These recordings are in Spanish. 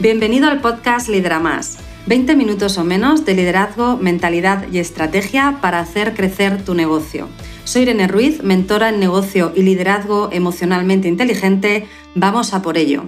Bienvenido al podcast Lidera Más. 20 minutos o menos de liderazgo, mentalidad y estrategia para hacer crecer tu negocio. Soy Irene Ruiz, mentora en negocio y liderazgo emocionalmente inteligente. Vamos a por ello.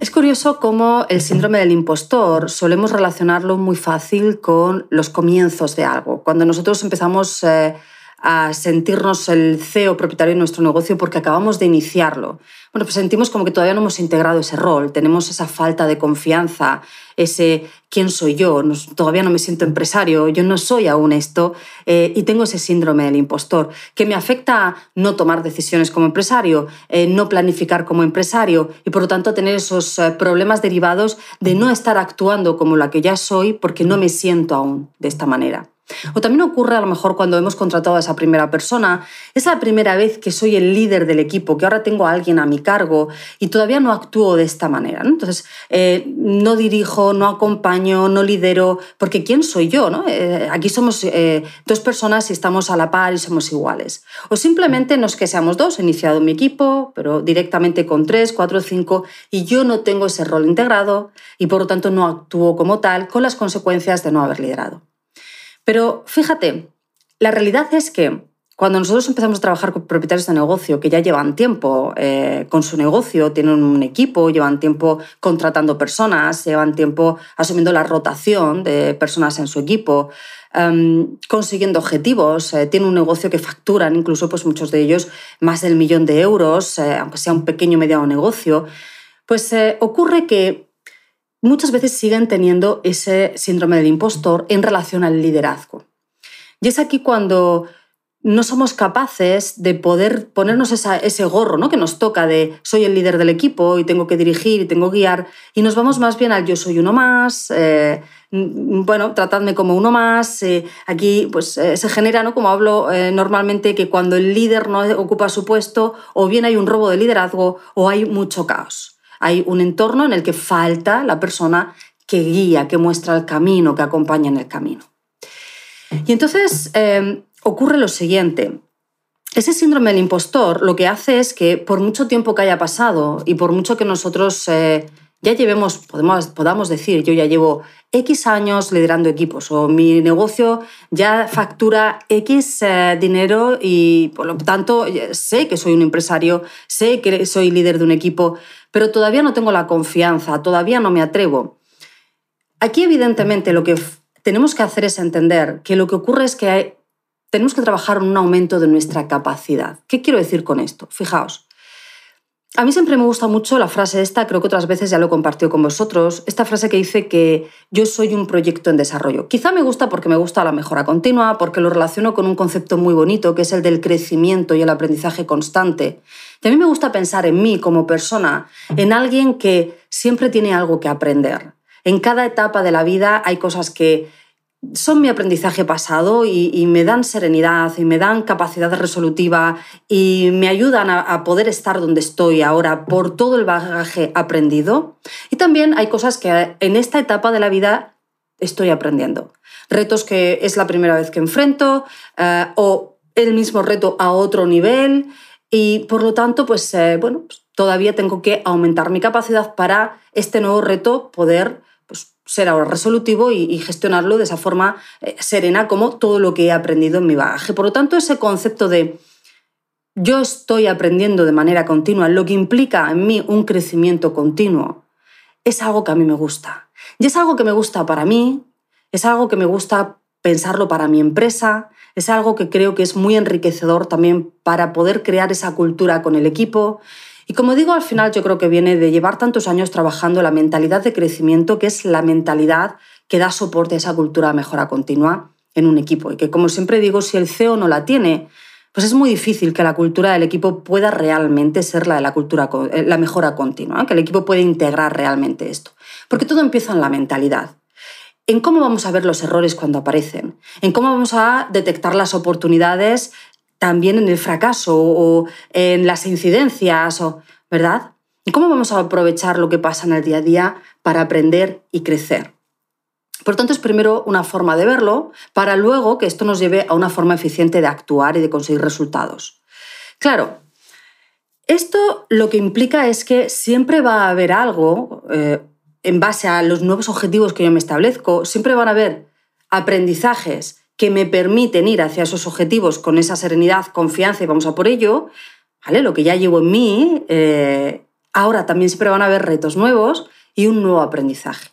Es curioso cómo el síndrome del impostor solemos relacionarlo muy fácil con los comienzos de algo. Cuando nosotros empezamos eh, a sentirnos el CEO propietario de nuestro negocio porque acabamos de iniciarlo. Bueno, pues sentimos como que todavía no hemos integrado ese rol, tenemos esa falta de confianza, ese quién soy yo, todavía no me siento empresario, yo no soy aún esto eh, y tengo ese síndrome del impostor que me afecta a no tomar decisiones como empresario, eh, no planificar como empresario y por lo tanto tener esos eh, problemas derivados de no estar actuando como la que ya soy porque no me siento aún de esta manera. O también ocurre a lo mejor cuando hemos contratado a esa primera persona, es la primera vez que soy el líder del equipo, que ahora tengo a alguien a mi cargo y todavía no actúo de esta manera. Entonces, eh, no dirijo, no acompaño, no lidero, porque ¿quién soy yo? No? Eh, aquí somos eh, dos personas y estamos a la par y somos iguales. O simplemente no es que seamos dos, he iniciado mi equipo, pero directamente con tres, cuatro, cinco, y yo no tengo ese rol integrado y por lo tanto no actúo como tal con las consecuencias de no haber liderado. Pero fíjate, la realidad es que cuando nosotros empezamos a trabajar con propietarios de negocio que ya llevan tiempo eh, con su negocio, tienen un equipo, llevan tiempo contratando personas, llevan tiempo asumiendo la rotación de personas en su equipo, em, consiguiendo objetivos, eh, tienen un negocio que facturan, incluso pues muchos de ellos más del millón de euros, eh, aunque sea un pequeño mediano negocio, pues ocurre que muchas veces siguen teniendo ese síndrome del impostor en relación al liderazgo. Y es aquí cuando no somos capaces de poder ponernos ese gorro ¿no? que nos toca de soy el líder del equipo y tengo que dirigir y tengo que guiar, y nos vamos más bien al yo soy uno más, eh, bueno, tratadme como uno más. Eh, aquí pues, eh, se genera, ¿no? como hablo normalmente, que cuando el líder no ocupa su puesto, o bien hay un robo de liderazgo o hay mucho caos hay un entorno en el que falta la persona que guía, que muestra el camino, que acompaña en el camino. Y entonces em, ocurre lo siguiente. Ese síndrome del impostor lo que hace es que por mucho tiempo que haya pasado y por mucho que nosotros eh, ya llevemos, podemos, podamos decir, yo ya llevo X años liderando equipos o mi negocio ya factura X eh, dinero y por lo tanto sé que soy un empresario, sé que soy líder de un equipo, pero todavía no tengo la confianza, todavía no me atrevo. Aquí evidentemente lo que tenemos que hacer es entender que lo que ocurre es que tenemos que trabajar en un aumento de nuestra capacidad. ¿Qué quiero decir con esto? Fijaos, a mí siempre me gusta mucho la frase esta, creo que otras veces ya lo he compartido con vosotros, esta frase que dice que yo soy un proyecto en desarrollo. Quizá me gusta porque me gusta la mejora continua, porque lo relaciono con un concepto muy bonito que es el del crecimiento y el aprendizaje constante. A mí me gusta pensar en mí como persona, en alguien que siempre tiene algo que aprender. En cada etapa de la vida hay cosas que son mi aprendizaje pasado y, me dan serenidad y me dan capacidad resolutiva y me ayudan a, poder estar donde estoy ahora por todo el bagaje aprendido. Y también hay cosas que en esta etapa de la vida estoy aprendiendo. Retos que es la primera vez que enfrento eh, o el mismo reto a otro nivel y por lo tanto, pues eh, bueno, pues todavía tengo que aumentar mi capacidad para este nuevo reto poder ser ahora resolutivo y, gestionarlo de esa forma eh, serena como todo lo que he aprendido en mi bagaje. Por lo tanto, ese concepto de yo estoy aprendiendo de manera continua, lo que implica en mí un crecimiento continuo, es algo que a mí me gusta. Y es algo que me gusta para mí, es algo que me gusta pensarlo para mi empresa, es algo que creo que es muy enriquecedor también para poder crear esa cultura con el equipo y como digo, al final yo creo que viene de llevar tantos años trabajando la mentalidad de crecimiento, que es la mentalidad que da soporte a esa cultura de mejora continua en un equipo. Y que, como siempre digo, si el CEO no la tiene, pues es muy difícil que la cultura del equipo pueda realmente ser la de la cultura, eh, la mejora continua, que el equipo pueda integrar realmente esto. Porque todo empieza en la mentalidad en cómo vamos a ver los errores cuando aparecen, en cómo vamos a detectar las oportunidades también en el fracaso o en las incidencias, o, ¿verdad? ¿Y cómo vamos a aprovechar lo que pasa en el día a día para aprender y crecer? Por tanto, es primero una forma de verlo para luego que esto nos lleve a una forma eficiente de actuar y de conseguir resultados. Claro, esto lo que implica es que siempre va a haber algo, eh, en base a los nuevos objetivos que yo me establezco, siempre van a haber aprendizajes que me permiten ir hacia esos objetivos con esa serenidad, confianza y vamos a por ello, Lo que ya llevo en mí, eh, ahora también siempre van a haber retos nuevos y un nuevo aprendizaje.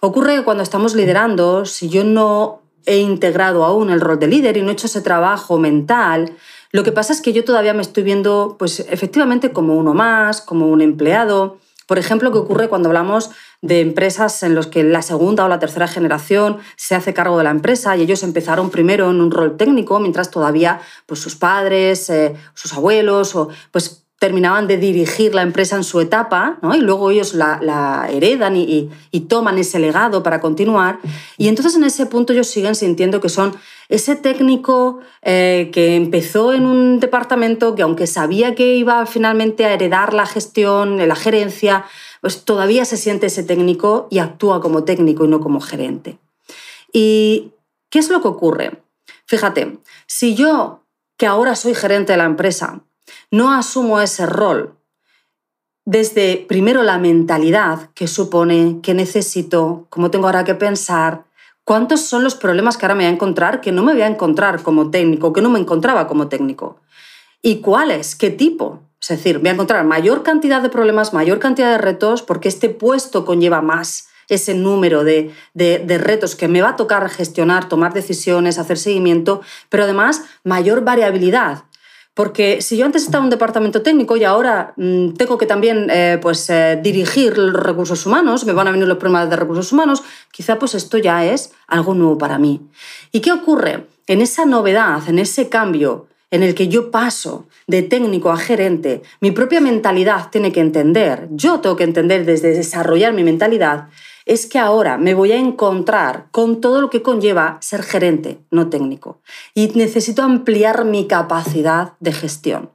Ocurre que cuando estamos liderando, si yo no he integrado aún el rol de líder y no he hecho ese trabajo mental, lo que pasa es que yo todavía me estoy viendo, pues efectivamente, como uno más, como un empleado. Por ejemplo, ¿qué ocurre cuando hablamos de empresas en las que la segunda o la tercera generación se hace cargo de la empresa y ellos empezaron primero en un rol técnico, mientras todavía pues, sus padres, eh, sus abuelos, o, pues terminaban de dirigir la empresa en su etapa, ¿no? y luego ellos la, heredan y, toman ese legado para continuar. Y entonces en ese punto ellos siguen sintiendo que son ese técnico eh, que empezó en un departamento que aunque sabía que iba finalmente a heredar la gestión, la gerencia, pues todavía se siente ese técnico y actúa como técnico y no como gerente. ¿Y qué es lo que ocurre? Fíjate, si yo, que ahora soy gerente de la empresa, no asumo ese rol desde primero la mentalidad que supone, que necesito, cómo tengo ahora que pensar, cuántos son los problemas que ahora me voy a encontrar que no me voy a encontrar como técnico, que no me encontraba como técnico. ¿Y cuáles? ¿Qué tipo? Es decir, voy a encontrar mayor cantidad de problemas, mayor cantidad de retos, porque este puesto conlleva más ese número de, de, retos que me va a tocar gestionar, tomar decisiones, hacer seguimiento, pero además mayor variabilidad. Porque si yo antes estaba en un departamento técnico y ahora mm, tengo que también eh, pues, eh, dirigir los recursos humanos, me van a venir los problemas de recursos humanos, quizá pues esto ya es algo nuevo para mí. ¿Y qué ocurre? En esa novedad, en ese cambio en el que yo paso de técnico a gerente, mi propia mentalidad tiene que entender, yo tengo que entender desde desarrollar mi mentalidad, es que ahora me voy a encontrar con todo lo que conlleva ser gerente, no técnico. Y necesito ampliar mi capacidad de gestión.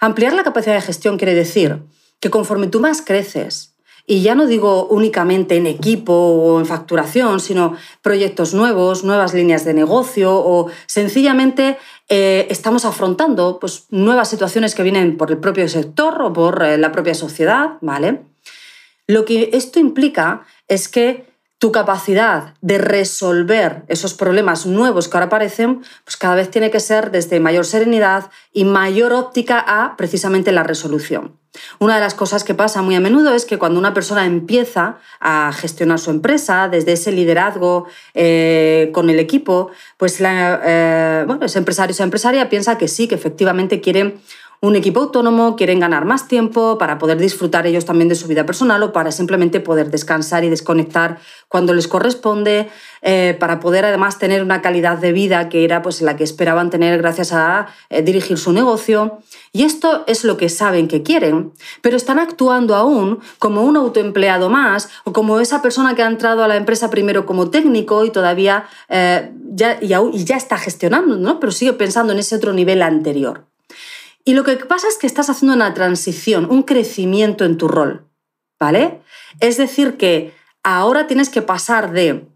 Ampliar la capacidad de gestión quiere decir que conforme tú más creces, y ya no digo únicamente en equipo o en facturación, sino proyectos nuevos, nuevas líneas de negocio o sencillamente eh, estamos afrontando pues, nuevas situaciones que vienen por el propio sector o por eh, la propia sociedad, ¿vale? Lo que esto implica es que tu capacidad de resolver esos problemas nuevos que ahora aparecen, pues cada vez tiene que ser desde mayor serenidad y mayor óptica a precisamente la resolución. Una de las cosas que pasa muy a menudo es que cuando una persona empieza a gestionar su empresa, desde ese liderazgo eh, con el equipo, pues la, eh, bueno, ese empresario o esa empresaria piensa que sí, que efectivamente quieren un equipo autónomo, quieren ganar más tiempo para poder disfrutar ellos también de su vida personal o para simplemente poder descansar y desconectar cuando les corresponde, eh, para poder además tener una calidad de vida que era pues, la que esperaban tener gracias a eh, dirigir su negocio. Y esto es lo que saben que quieren, pero están actuando aún como un autoempleado más o como esa persona que ha entrado a la empresa primero como técnico y todavía eh, ya, y, ya está gestionando, ¿no? pero sigue pensando en ese otro nivel anterior. Y lo que pasa es que estás haciendo una transición, un crecimiento en tu rol, ¿vale? Es decir, que ahora tienes que pasar de,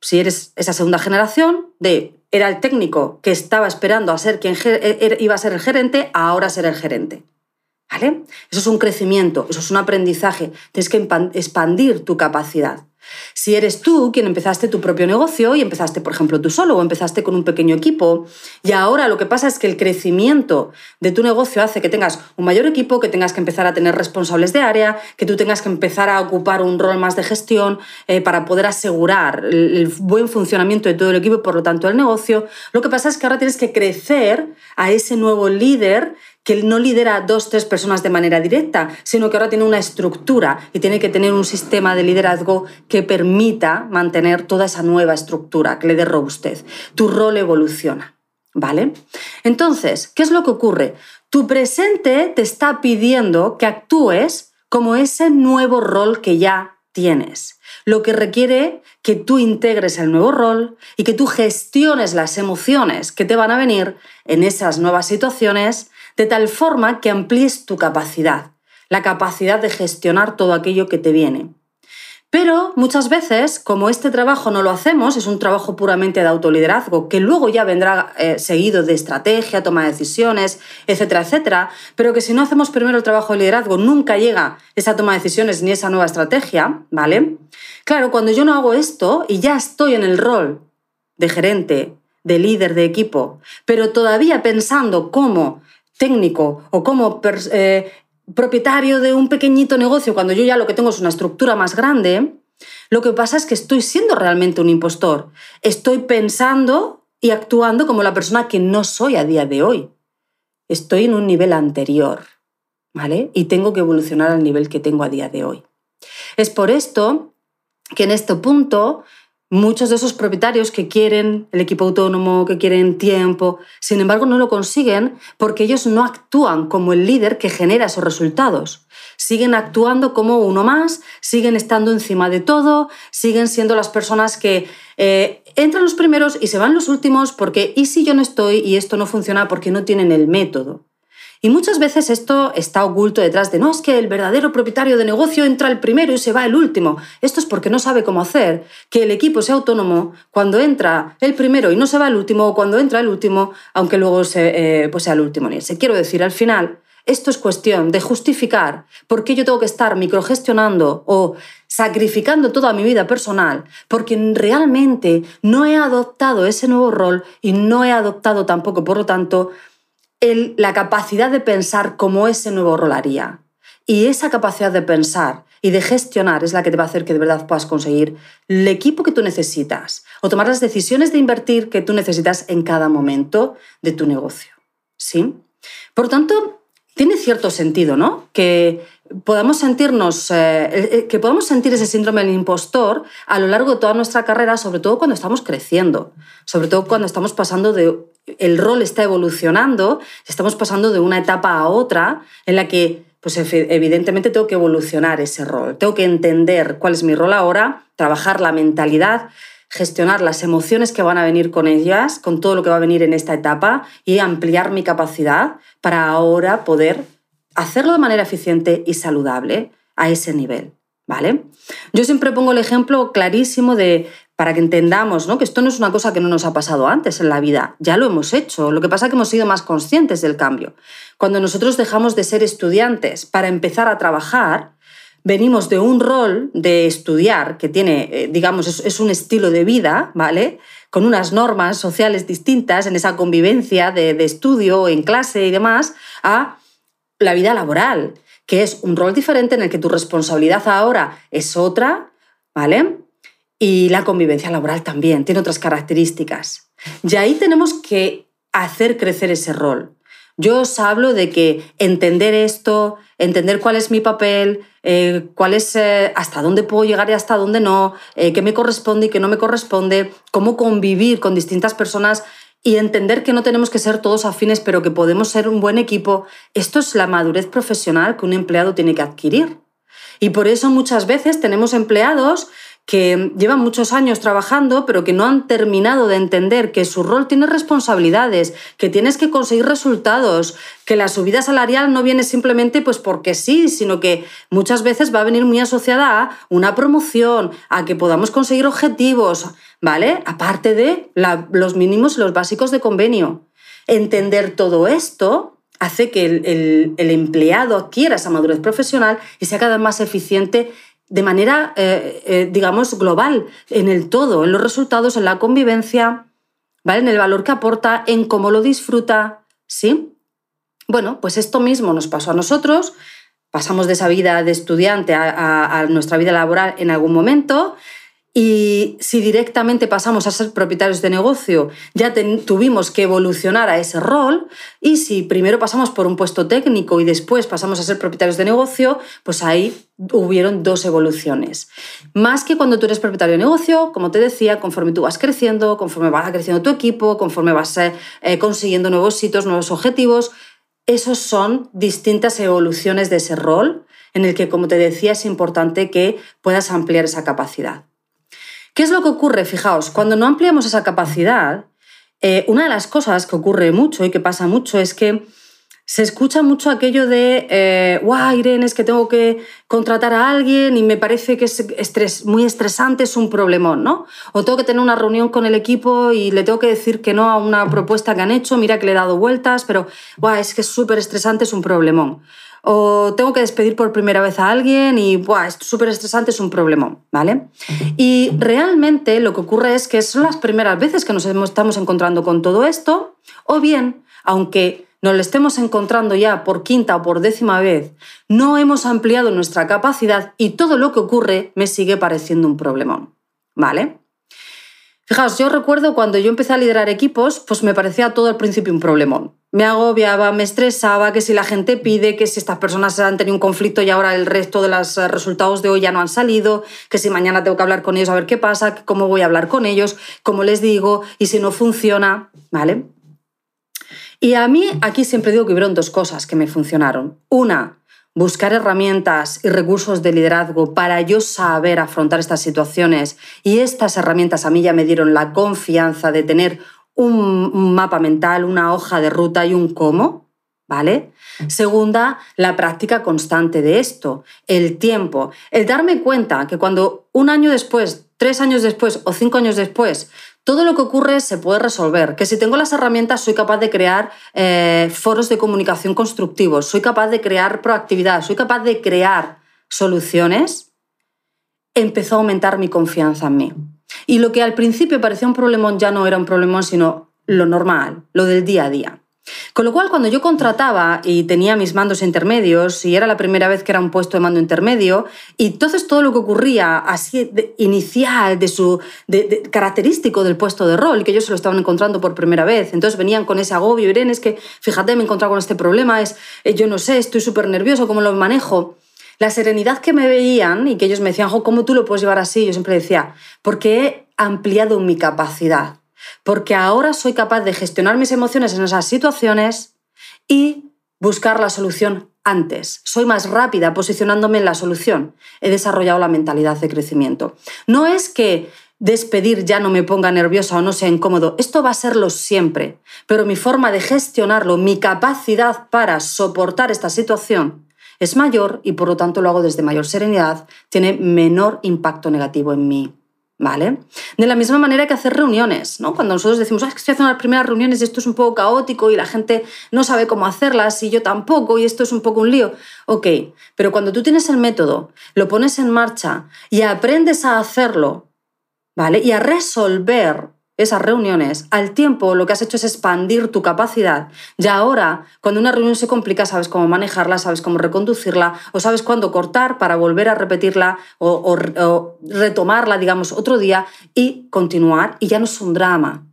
si eres esa segunda generación, de era el técnico que estaba esperando a ser quien e, er, iba a ser el gerente, ahora ser el gerente. ¿Vale? Eso es un crecimiento, eso es un aprendizaje. Tienes que expandir tu capacidad. Si eres tú quien empezaste tu propio negocio y empezaste, por ejemplo, tú solo o empezaste con un pequeño equipo y ahora lo que pasa es que el crecimiento de tu negocio hace que tengas un mayor equipo, que tengas que empezar a tener responsables de área, que tú tengas que empezar a ocupar un rol más de gestión eh, para poder asegurar el buen funcionamiento de todo el equipo y por lo tanto el negocio. Lo que pasa es que ahora tienes que crecer a ese nuevo líder que no lidera a dos, tres personas de manera directa, sino que ahora tiene una estructura y tiene que tener un sistema de liderazgo que permita mantener toda esa nueva estructura, que le dé robustez. Tu rol evoluciona, ¿vale? Entonces, ¿qué es lo que ocurre? Tu presente te está pidiendo que actúes como ese nuevo rol que ya tienes, lo que requiere que tú integres el nuevo rol y que tú gestiones las emociones que te van a venir en esas nuevas situaciones de tal forma que amplíes tu capacidad, la capacidad de gestionar todo aquello que te viene. Pero muchas veces, como este trabajo no lo hacemos, es un trabajo puramente de autoliderazgo, que luego ya vendrá eh, seguido de estrategia, toma de decisiones, etcétera, etcétera, pero que si no hacemos primero el trabajo de liderazgo, nunca llega esa toma de decisiones ni esa nueva estrategia, ¿vale? Claro, cuando yo no hago esto y ya estoy en el rol de gerente, de líder de equipo, pero todavía pensando como técnico o como eh, propietario de un pequeñito negocio, cuando yo ya lo que tengo es una estructura más grande, lo que pasa es que estoy siendo realmente un impostor. Estoy pensando y actuando como la persona que no soy a día de hoy. Estoy en un nivel anterior, ¿vale? Y tengo que evolucionar al nivel que tengo a día de hoy. Es por esto que en este punto muchos de esos propietarios que quieren el equipo autónomo, que quieren tiempo, sin embargo no lo consiguen porque ellos no actúan como el líder que genera esos resultados. Siguen actuando como uno más, siguen estando encima de todo, siguen siendo las personas que eh, entran los primeros y se van los últimos porque ¿y si yo no estoy y esto no funciona porque no tienen el método? Y muchas veces esto está oculto detrás de, no, es que el verdadero propietario de negocio entra el primero y se va el último. Esto es porque no sabe cómo hacer que el equipo sea autónomo cuando entra el primero y no se va el último, o cuando entra el último, aunque luego se, eh, pues sea el último ni ese. Quiero decir, al final, esto es cuestión de justificar por qué yo tengo que estar microgestionando o sacrificando toda mi vida personal, porque realmente no he adoptado ese nuevo rol y no he adoptado tampoco, por lo tanto, la capacidad de pensar cómo ese nuevo rol haría. Y esa capacidad de pensar y de gestionar es la que te va a hacer que de verdad puedas conseguir el equipo que tú necesitas o tomar las decisiones de invertir que tú necesitas en cada momento de tu negocio. ¿Sí? Por tanto, tiene cierto sentido, ¿no? Que podamos sentirnos, eh, eh, que podamos sentir ese síndrome del impostor a lo largo de toda nuestra carrera, sobre todo cuando estamos creciendo, sobre todo cuando estamos pasando de, el rol está evolucionando, estamos pasando de una etapa a otra en la que, pues evidentemente tengo que evolucionar ese rol, tengo que entender cuál es mi rol ahora, trabajar la mentalidad, gestionar las emociones que van a venir con ellas, con todo lo que va a venir en esta etapa y ampliar mi capacidad para ahora poder hacerlo de manera eficiente y saludable a ese nivel. ¿Vale? Yo siempre pongo el ejemplo clarísimo de, para que entendamos ¿no? que esto no es una cosa que no nos ha pasado antes en la vida, ya lo hemos hecho, lo que pasa es que hemos sido más conscientes del cambio. Cuando nosotros dejamos de ser estudiantes para empezar a trabajar, venimos de un rol de estudiar que tiene, eh, digamos, es, un estilo de vida, ¿vale? Con unas normas sociales distintas en esa convivencia de, de estudio en clase y demás, a la vida laboral, que es un rol diferente en el que tu responsabilidad ahora es otra, ¿vale? Y la convivencia laboral también tiene otras características. Y ahí tenemos que hacer crecer ese rol. Yo os hablo de que entender esto, entender cuál es mi papel, eh, cuál es, eh, hasta dónde puedo llegar y hasta dónde no, eh, qué me corresponde y qué no me corresponde, cómo convivir con distintas personas y entender que no tenemos que ser todos afines, pero que podemos ser un buen equipo. Esto es la madurez profesional que un empleado tiene que adquirir. Y por eso muchas veces tenemos empleados que llevan muchos años trabajando, pero que no han terminado de entender que su rol tiene responsabilidades, que tienes que conseguir resultados, que la subida salarial no viene simplemente pues porque sí, sino que muchas veces va a venir muy asociada a una promoción, a que podamos conseguir objetivos, ¿vale? Aparte de los mínimos y los básicos de convenio. Entender todo esto hace que el, el empleado adquiera esa madurez profesional y sea cada vez más eficiente de manera, eh, eh, digamos, global, en el todo, en los resultados, en la convivencia, ¿vale? En el valor que aporta, en cómo lo disfruta, ¿sí? Bueno, pues esto mismo nos pasó a nosotros, pasamos de esa vida de estudiante a nuestra vida laboral en algún momento y si directamente pasamos a ser propietarios de negocio, ya tuvimos que evolucionar a ese rol. Y si primero pasamos por un puesto técnico y después pasamos a ser propietarios de negocio, pues ahí hubieron dos evoluciones. Más que cuando tú eres propietario de negocio, como te decía, conforme tú vas creciendo, conforme va creciendo tu equipo, conforme vas eh, eh, consiguiendo nuevos sitios, nuevos objetivos, esos son distintas evoluciones de ese rol en el que, como te decía, es importante que puedas ampliar esa capacidad. ¿Qué es lo que ocurre? Fijaos, cuando no ampliamos esa capacidad, eh, una de las cosas que ocurre mucho y que pasa mucho es que se escucha mucho aquello de, eh, Irene, es que tengo que contratar a alguien y me parece que es muy estresante, es un problemón, ¿no? O tengo que tener una reunión con el equipo y le tengo que decir que no a una propuesta que han hecho, mira que le he dado vueltas, pero, guau, es que es súper estresante, es un problemón. O tengo que despedir por primera vez a alguien y, guau, es súper estresante, es un problemón, ¿vale? Y realmente lo que ocurre es que son las primeras veces que nos estamos encontrando con todo esto, o bien, aunque nos lo estemos encontrando ya por quinta o por décima vez, no hemos ampliado nuestra capacidad y todo lo que ocurre me sigue pareciendo un problemón. ¿Vale? Fijaos, yo recuerdo cuando yo empecé a liderar equipos, pues me parecía todo al principio un problemón. Me agobiaba, me estresaba, que si la gente pide, que si estas personas han tenido un conflicto y ahora el resto de los eh, resultados de hoy ya no han salido, que si mañana tengo que hablar con ellos a ver qué pasa, cómo voy a hablar con ellos, cómo les digo, y si no funciona, ¿vale? Y a mí aquí siempre digo que hubieron dos cosas que me funcionaron. Una, buscar herramientas y recursos de liderazgo para yo saber afrontar estas situaciones. Y estas herramientas a mí ya me dieron la confianza de tener un mapa mental, una hoja de ruta y un cómo. ¿Vale? Segunda, la práctica constante de esto, el tiempo, el darme cuenta que cuando un año después, tres años después o cinco años después todo lo que ocurre se puede resolver, que si tengo las herramientas soy capaz de crear eh, foros de comunicación constructivos, soy capaz de crear proactividad, soy capaz de crear soluciones, empezó a aumentar mi confianza en mí. Y lo que al principio parecía un problemón ya no era un problemón, sino lo normal, lo del día a día. Con lo cual, cuando yo contrataba y tenía mis mandos intermedios, y era la primera vez que era un puesto de mando intermedio, y entonces todo lo que ocurría así inicial, de su característico del puesto de rol, que ellos se lo estaban encontrando por primera vez, entonces venían con ese agobio, Irene, es que fíjate, me he encontrado con este problema, es, eh, yo no sé, estoy súper nervioso, ¿cómo lo manejo? La serenidad que me veían y que ellos me decían, ¿cómo tú lo puedes llevar así? Yo siempre decía, porque he ampliado mi capacidad porque ahora soy capaz de gestionar mis emociones en esas situaciones y buscar la solución antes. Soy más rápida posicionándome en la solución. He desarrollado la mentalidad de crecimiento. No es que despedir ya no me ponga nerviosa o no sea incómodo. Esto va a serlo siempre. Pero mi forma de gestionarlo, mi capacidad para soportar esta situación es mayor y por lo tanto lo hago desde mayor serenidad, tiene menor impacto negativo en mí. ¿Vale? De la misma manera que hacer reuniones, ¿no? Cuando nosotros decimos, ah, es que estoy haciendo las primeras reuniones y esto es un poco caótico y la gente no sabe cómo hacerlas y yo tampoco y esto es un poco un lío. Ok, pero cuando tú tienes el método, lo pones en marcha y aprendes a hacerlo, ¿vale? Y a resolver esas reuniones, al tiempo lo que has hecho es expandir tu capacidad. Ya ahora, cuando una reunión se complica, sabes cómo manejarla, sabes cómo reconducirla, o sabes cuándo cortar para volver a repetirla o, retomarla, digamos, otro día y continuar. Y ya no es un drama,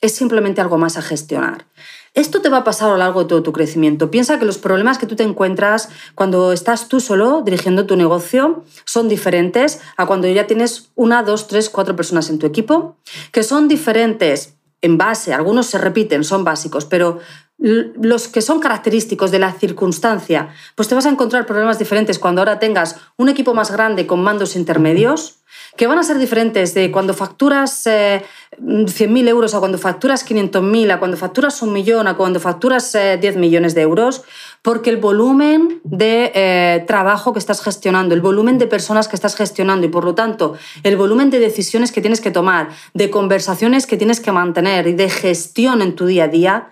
es simplemente algo más a gestionar. Esto te va a pasar a lo largo de todo tu crecimiento. Piensa que los problemas que tú te encuentras cuando estás tú solo dirigiendo tu negocio son diferentes a cuando ya tienes una, dos, tres, cuatro personas en tu equipo, que son diferentes en base, algunos se repiten, son básicos, pero los que son característicos de la circunstancia, pues te vas a encontrar problemas diferentes cuando ahora tengas un equipo más grande con mandos intermedios, que van a ser diferentes de cuando facturas 100.000 eh, euros a cuando facturas 500.000, a cuando facturas un millón, a cuando facturas 10 eh, millones de euros, porque el volumen de eh, trabajo que estás gestionando, el volumen de personas que estás gestionando y por lo tanto el volumen de decisiones que tienes que tomar, de conversaciones que tienes que mantener y de gestión en tu día a día,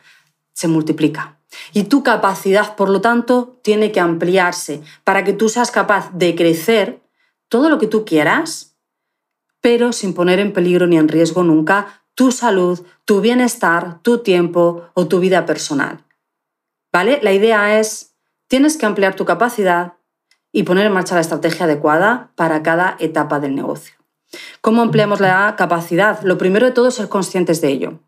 se multiplica. Y tu capacidad, por lo tanto, tiene que ampliarse para que tú seas capaz de crecer todo lo que tú quieras, pero sin poner en peligro ni en riesgo nunca tu salud, tu bienestar, tu tiempo o tu vida personal. ¿Vale? La idea es, tienes que ampliar tu capacidad y poner en marcha la estrategia adecuada para cada etapa del negocio. ¿Cómo ampliamos la capacidad? Lo primero de todo es ser conscientes de ello.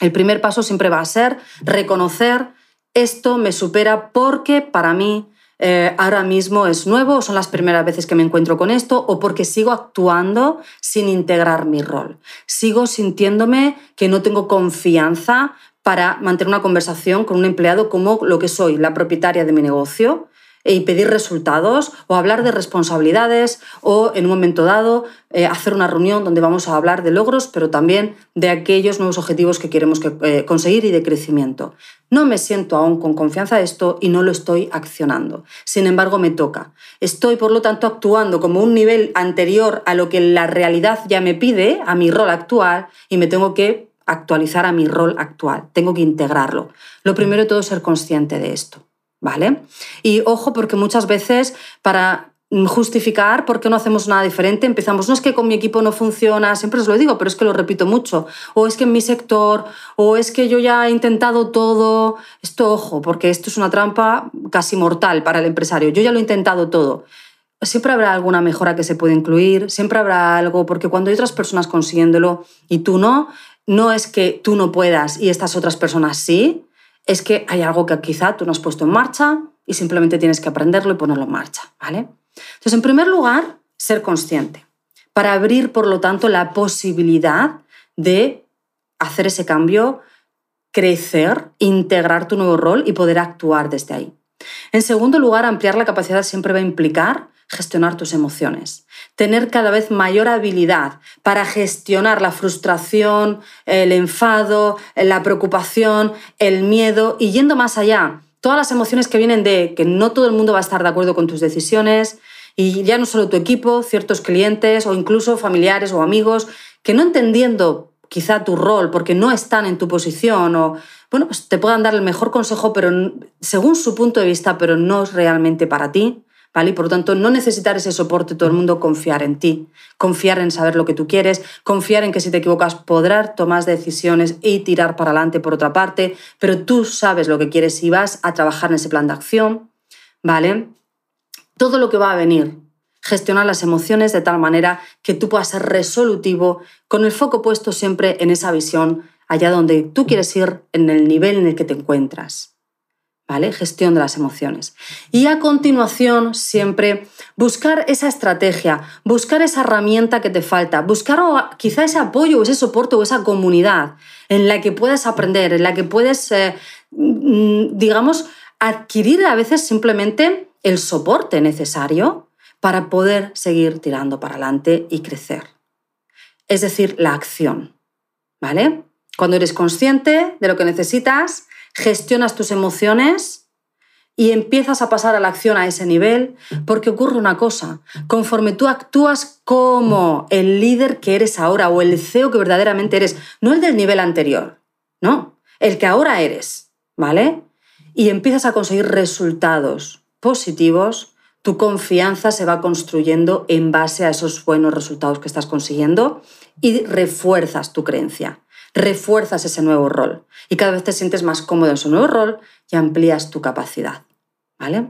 El primer paso siempre va a ser reconocer esto me supera porque para mí eh, ahora mismo es nuevo, son las primeras veces que me encuentro con esto, o porque sigo actuando sin integrar mi rol. Sigo sintiéndome que no tengo confianza para mantener una conversación con un empleado como lo que soy, la propietaria de mi negocio, y pedir resultados o hablar de responsabilidades o en un momento dado eh, hacer una reunión donde vamos a hablar de logros, pero también de aquellos nuevos objetivos que queremos eh, conseguir y de crecimiento. No me siento aún con confianza de esto y no lo estoy accionando. Sin embargo, me toca. Estoy, por lo tanto, actuando como un nivel anterior a lo que la realidad ya me pide, a mi rol actual, y me tengo que actualizar a mi rol actual. Tengo que integrarlo. Lo primero de todo es ser consciente de esto. ¿Vale? Y ojo, porque muchas veces para justificar por qué no hacemos nada diferente, empezamos, no es que con mi equipo no funciona, siempre os lo digo, pero es que lo repito mucho, o es que en mi sector, o es que yo ya he intentado todo, esto ojo, porque esto es una trampa casi mortal para el empresario, yo ya lo he intentado todo. Siempre habrá alguna mejora que se puede incluir, siempre habrá algo, porque cuando hay otras personas consiguiéndolo y tú no, no es que tú no puedas y estas otras personas sí, es que hay algo que quizá tú no has puesto en marcha y simplemente tienes que aprenderlo y ponerlo en marcha, ¿vale? Entonces, en primer lugar, ser consciente, para abrir, por lo tanto, la posibilidad de hacer ese cambio, crecer, integrar tu nuevo rol y poder actuar desde ahí. En segundo lugar, ampliar la capacidad siempre va a implicar gestionar tus emociones, tener cada vez mayor habilidad para gestionar la frustración, el enfado, la preocupación, el miedo y yendo más allá, todas las emociones que vienen de que no todo el mundo va a estar de acuerdo con tus decisiones y ya no solo tu equipo, ciertos clientes o incluso familiares o amigos que no entendiendo quizá tu rol porque no están en tu posición o bueno, pues te puedan dar el mejor consejo pero según su punto de vista, pero no es realmente para ti ¿vale? Y por lo tanto, no necesitar ese soporte, todo el mundo confiar en ti, confiar en saber lo que tú quieres, confiar en que si te equivocas podrás tomar decisiones y tirar para adelante por otra parte, pero tú sabes lo que quieres y vas a trabajar en ese plan de acción, ¿vale? Todo lo que va a venir, gestionar las emociones de tal manera que tú puedas ser resolutivo con el foco puesto siempre en esa visión allá donde tú quieres ir en el nivel en el que te encuentras. ¿Vale? Gestión de las emociones. Y a continuación, siempre buscar esa estrategia, buscar esa herramienta que te falta, buscar quizá ese apoyo ese soporte o esa comunidad en la que puedas aprender, en la que puedes, eh, mm, digamos, adquirir a veces simplemente el soporte necesario para poder seguir tirando para adelante y crecer. Es decir, la acción, ¿vale? Cuando eres consciente de lo que necesitas, gestionas tus emociones y empiezas a pasar a la acción a ese nivel, porque ocurre una cosa, conforme tú actúas como el líder que eres ahora o el CEO que verdaderamente eres, no el del nivel anterior, no, el que ahora eres, ¿vale? Y empiezas a conseguir resultados positivos, tu confianza se va construyendo en base a esos buenos resultados que estás consiguiendo y refuerzas tu creencia refuerzas ese nuevo rol y cada vez te sientes más cómodo en su nuevo rol y amplías tu capacidad. ¿Vale?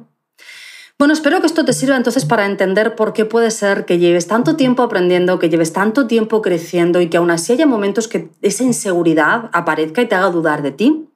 Bueno, espero que esto te sirva entonces para entender por qué puede ser que lleves tanto tiempo aprendiendo, que lleves tanto tiempo creciendo y que aún así haya momentos que esa inseguridad aparezca y te haga dudar de ti.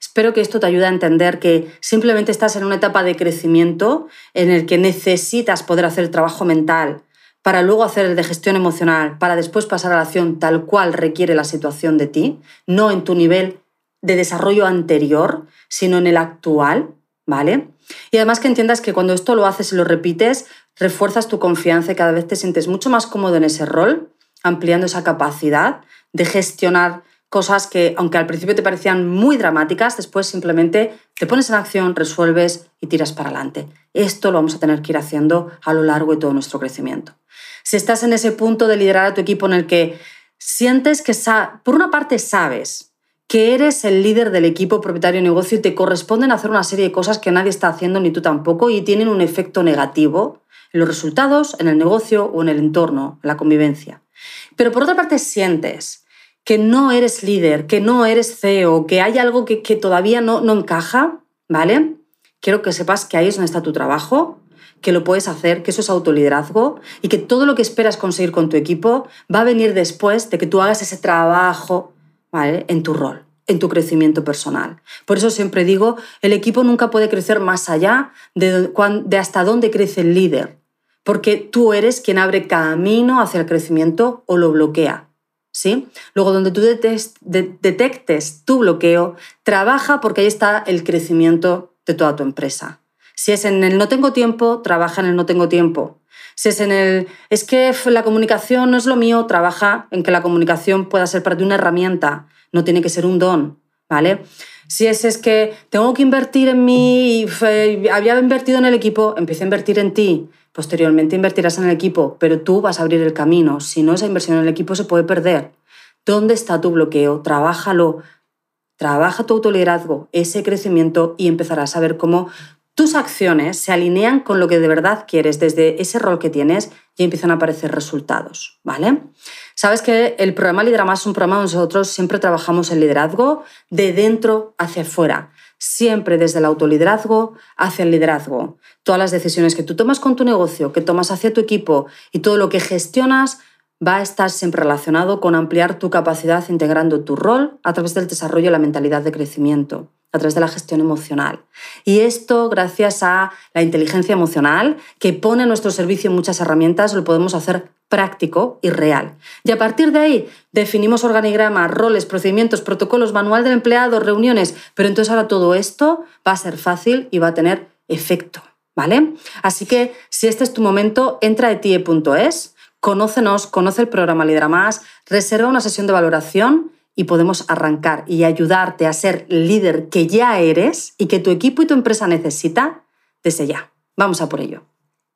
Espero que esto te ayude a entender que simplemente estás en una etapa de crecimiento en el que necesitas poder hacer el trabajo mental, para luego hacer el de gestión emocional, para después pasar a la acción tal cual requiere la situación de ti, no en tu nivel de desarrollo anterior, sino en el actual, ¿vale? Y además que entiendas que cuando esto lo haces y lo repites, refuerzas tu confianza y cada vez te sientes mucho más cómodo en ese rol, ampliando esa capacidad de gestionar cosas que, aunque al principio te parecían muy dramáticas, después simplemente te pones en acción, resuelves y tiras para adelante. Esto lo vamos a tener que ir haciendo a lo largo de todo nuestro crecimiento si estás en ese punto de liderar a tu equipo en el que sientes que, por una parte, sabes que eres el líder del equipo propietario de negocio y te corresponden hacer una serie de cosas que nadie está haciendo ni tú tampoco y tienen un efecto negativo en los resultados, en el negocio o en el entorno, en la convivencia. Pero por otra parte sientes que no eres líder, que no eres CEO, que hay algo que, todavía no, no encaja, ¿vale? Quiero que sepas que ahí es donde está tu trabajo que lo puedes hacer, que eso es autoliderazgo y que todo lo que esperas conseguir con tu equipo va a venir después de que tú hagas ese trabajo en tu rol, en tu crecimiento personal. Por eso siempre digo, el equipo nunca puede crecer más allá de, de hasta dónde crece el líder, porque tú eres quien abre camino hacia el crecimiento o lo bloquea. ¿Sí? Luego, donde tú detectes tu bloqueo, trabaja porque ahí está el crecimiento de toda tu empresa. Si es en el no tengo tiempo, trabaja en el no tengo tiempo. Si es en el es que la comunicación no es lo mío, trabaja en que la comunicación pueda ser para ti una herramienta, no tiene que ser un don, ¿vale? Si es, es que tengo que invertir en mí, había invertido en el equipo, empieza a invertir en ti. Posteriormente invertirás en el equipo, pero tú vas a abrir el camino. Si no, esa inversión en el equipo se puede perder. ¿Dónde está tu bloqueo? Trabájalo. Trabaja tu autoliderazgo, ese crecimiento y empezarás a ver cómo tus acciones se alinean con lo que de verdad quieres desde ese rol que tienes y empiezan a aparecer resultados, ¿vale? Sabes que el programa Lidera es un programa donde nosotros siempre trabajamos el liderazgo de dentro hacia afuera, siempre desde el autoliderazgo hacia el liderazgo. Todas las decisiones que tú tomas con tu negocio, que tomas hacia tu equipo y todo lo que gestionas va a estar siempre relacionado con ampliar tu capacidad integrando tu rol a través del desarrollo de la mentalidad de crecimiento a través de la gestión emocional. Y esto gracias a la inteligencia emocional que pone a nuestro servicio muchas herramientas, lo podemos hacer práctico y real. Y a partir de ahí definimos organigramas, roles, procedimientos, protocolos, manual del empleado, reuniones, pero entonces ahora todo esto va a ser fácil y va a tener efecto, ¿vale? Así que si este es tu momento, entra a etie.es, conócenos, conoce el programa Lidera Más, reserva una sesión de valoración y podemos arrancar y ayudarte a ser líder que ya eres y que tu equipo y tu empresa necesita desde ya. Vamos a por ello.